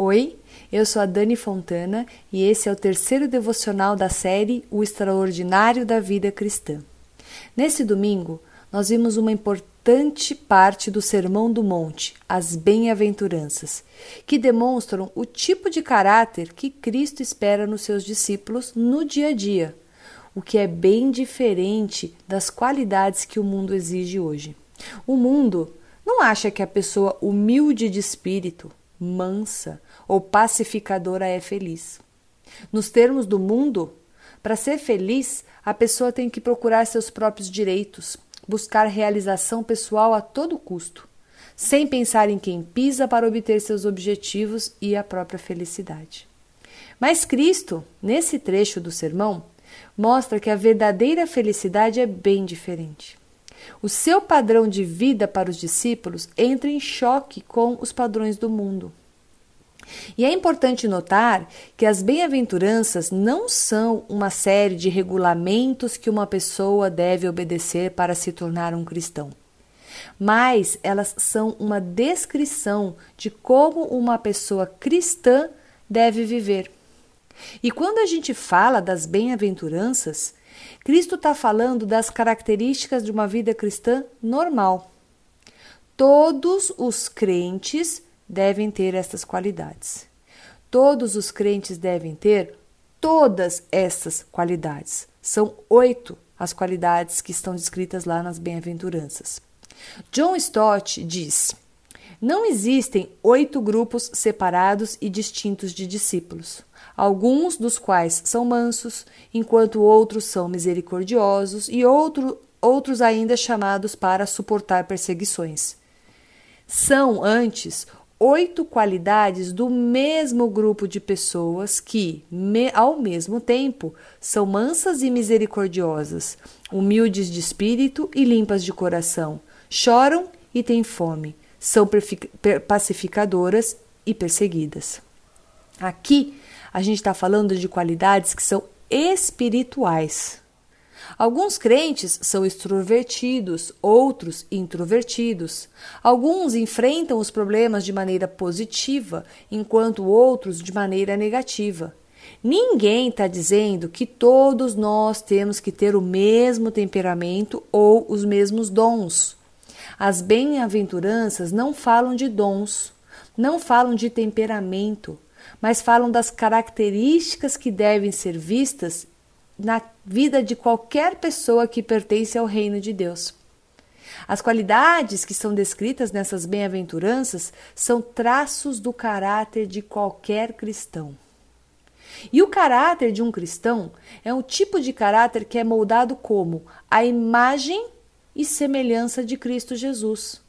Oi, eu sou a Dani Fontana e esse é o terceiro devocional da série O Extraordinário da Vida Cristã. Nesse domingo, nós vimos uma importante parte do Sermão do Monte, as Bem-aventuranças, que demonstram o tipo de caráter que Cristo espera nos seus discípulos no dia a dia, o que é bem diferente das qualidades que o mundo exige hoje. O mundo não acha que a pessoa humilde de espírito, mansa ou pacificadora é feliz. Nos termos do mundo, para ser feliz, a pessoa tem que procurar seus próprios direitos, buscar realização pessoal a todo custo, sem pensar em quem pisa para obter seus objetivos e a própria felicidade. Mas Cristo, nesse trecho do sermão, mostra que a verdadeira felicidade é bem diferente. O seu padrão de vida para os discípulos entra em choque com os padrões do mundo. E é importante notar que as bem-aventuranças não são uma série de regulamentos que uma pessoa deve obedecer para se tornar um cristão, mas elas são uma descrição de como uma pessoa cristã deve viver. E quando a gente fala das bem-aventuranças, Cristo está falando das características de uma vida cristã normal. Todos os crentes devem ter estas qualidades. Todos os crentes devem ter todas essas qualidades. São oito as qualidades que estão descritas lá nas bem-aventuranças. John Stott diz: Não existem oito grupos separados e distintos de discípulos alguns dos quais são mansos, enquanto outros são misericordiosos e outro, outros ainda chamados para suportar perseguições. São, antes, oito qualidades do mesmo grupo de pessoas que, me, ao mesmo tempo, são mansas e misericordiosas, humildes de espírito e limpas de coração, choram e têm fome, são pacificadoras e perseguidas. Aqui a gente está falando de qualidades que são espirituais. Alguns crentes são extrovertidos, outros introvertidos. Alguns enfrentam os problemas de maneira positiva, enquanto outros de maneira negativa. Ninguém está dizendo que todos nós temos que ter o mesmo temperamento ou os mesmos dons. As bem-aventuranças não falam de dons, não falam de temperamento, mas falam das características que devem ser vistas na vida de qualquer pessoa que pertence ao reino de Deus. As qualidades que são descritas nessas bem-aventuranças são traços do caráter de qualquer cristão. E o caráter de um cristão é um tipo de caráter que é moldado como a imagem e semelhança de Cristo Jesus.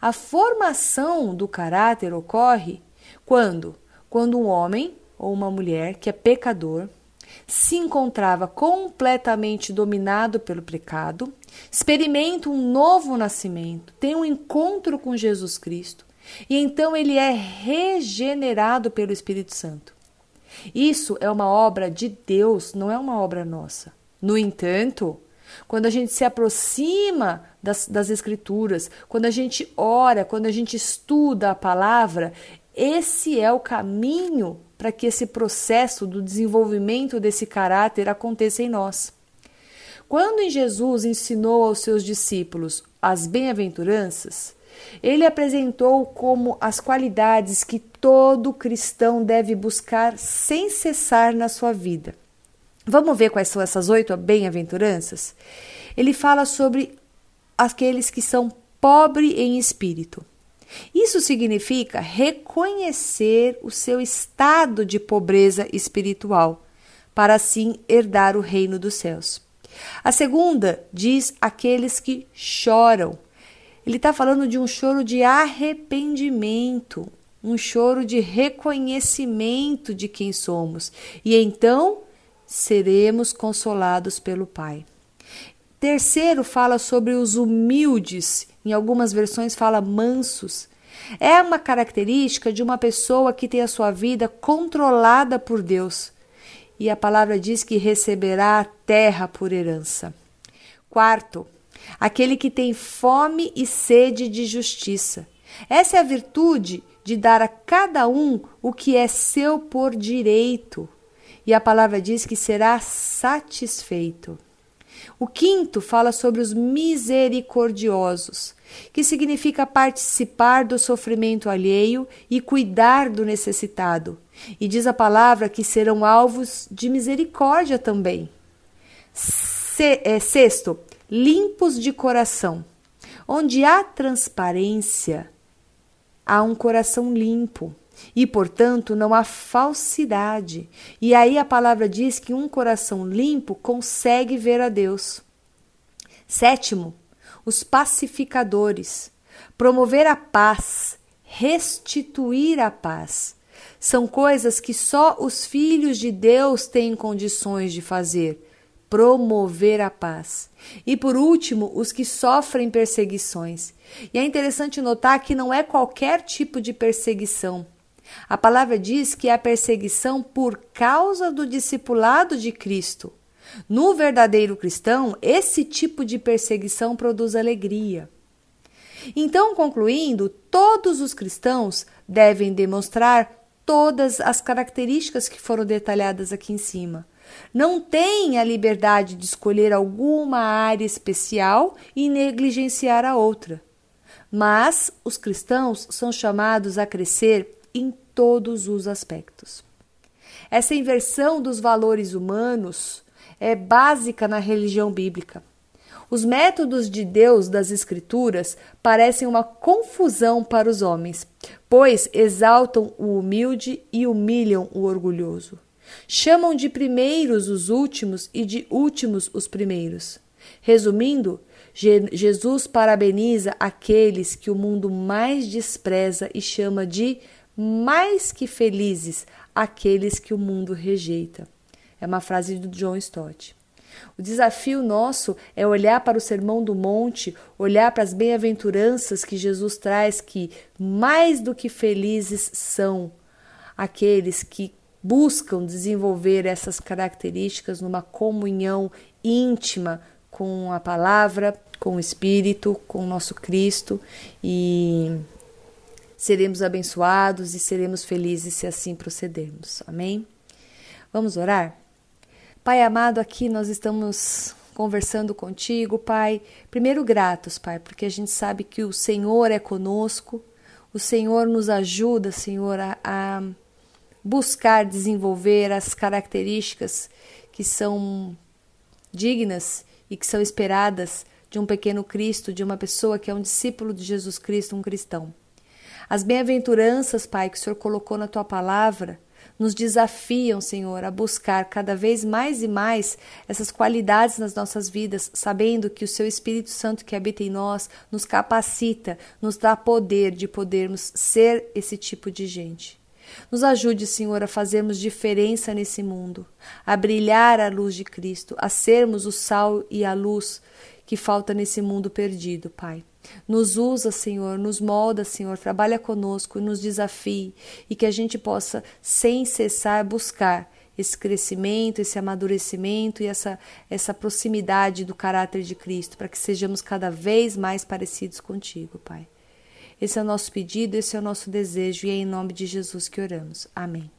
A formação do caráter ocorre quando quando um homem ou uma mulher que é pecador se encontrava completamente dominado pelo pecado, experimenta um novo nascimento, tem um encontro com Jesus Cristo e então ele é regenerado pelo Espírito Santo. Isso é uma obra de Deus, não é uma obra nossa. No entanto, quando a gente se aproxima das, das Escrituras, quando a gente ora, quando a gente estuda a palavra, esse é o caminho para que esse processo do desenvolvimento desse caráter aconteça em nós. Quando em Jesus ensinou aos seus discípulos as bem-aventuranças, ele apresentou como as qualidades que todo cristão deve buscar sem cessar na sua vida. Vamos ver quais são essas oito bem-aventuranças? Ele fala sobre aqueles que são pobres em espírito. Isso significa reconhecer o seu estado de pobreza espiritual, para assim herdar o reino dos céus. A segunda diz aqueles que choram. Ele está falando de um choro de arrependimento, um choro de reconhecimento de quem somos, e então seremos consolados pelo Pai. Terceiro fala sobre os humildes, em algumas versões fala mansos. É uma característica de uma pessoa que tem a sua vida controlada por Deus. E a palavra diz que receberá a terra por herança. Quarto, aquele que tem fome e sede de justiça. Essa é a virtude de dar a cada um o que é seu por direito. E a palavra diz que será satisfeito. O quinto fala sobre os misericordiosos, que significa participar do sofrimento alheio e cuidar do necessitado. E diz a palavra que serão alvos de misericórdia também. É, sexto, limpos de coração. Onde há transparência, há um coração limpo e, portanto, não há falsidade. E aí a palavra diz que um coração limpo consegue ver a Deus. Sétimo, os pacificadores. Promover a paz, restituir a paz. São coisas que só os filhos de Deus têm condições de fazer promover a paz. E por último, os que sofrem perseguições. E é interessante notar que não é qualquer tipo de perseguição. A palavra diz que é a perseguição por causa do discipulado de Cristo. No verdadeiro cristão, esse tipo de perseguição produz alegria. Então, concluindo, todos os cristãos devem demonstrar todas as características que foram detalhadas aqui em cima não tem a liberdade de escolher alguma área especial e negligenciar a outra. Mas os cristãos são chamados a crescer em todos os aspectos. Essa inversão dos valores humanos é básica na religião bíblica. Os métodos de Deus das Escrituras parecem uma confusão para os homens, pois exaltam o humilde e humilham o orgulhoso. Chamam de primeiros os últimos e de últimos os primeiros. Resumindo, Je Jesus parabeniza aqueles que o mundo mais despreza e chama de mais que felizes aqueles que o mundo rejeita. É uma frase do John Stott. O desafio nosso é olhar para o Sermão do Monte, olhar para as bem-aventuranças que Jesus traz, que mais do que felizes são aqueles que buscam desenvolver essas características numa comunhão íntima com a palavra, com o Espírito, com o nosso Cristo e seremos abençoados e seremos felizes se assim procedermos. Amém? Vamos orar? Pai amado, aqui nós estamos conversando contigo, Pai. Primeiro, gratos, Pai, porque a gente sabe que o Senhor é conosco, o Senhor nos ajuda, Senhor, a, a buscar desenvolver as características que são dignas e que são esperadas de um pequeno Cristo, de uma pessoa que é um discípulo de Jesus Cristo, um cristão. As bem-aventuranças, Pai, que o Senhor colocou na tua palavra, nos desafiam, Senhor, a buscar cada vez mais e mais essas qualidades nas nossas vidas, sabendo que o Seu Espírito Santo que habita em nós nos capacita, nos dá poder de podermos ser esse tipo de gente. Nos ajude, Senhor, a fazermos diferença nesse mundo, a brilhar a luz de Cristo, a sermos o sal e a luz que falta nesse mundo perdido, Pai. Nos usa, Senhor, nos molda, Senhor, trabalha conosco e nos desafie e que a gente possa, sem cessar, buscar esse crescimento, esse amadurecimento e essa, essa proximidade do caráter de Cristo, para que sejamos cada vez mais parecidos contigo, Pai. Esse é o nosso pedido, esse é o nosso desejo e é em nome de Jesus que oramos. Amém.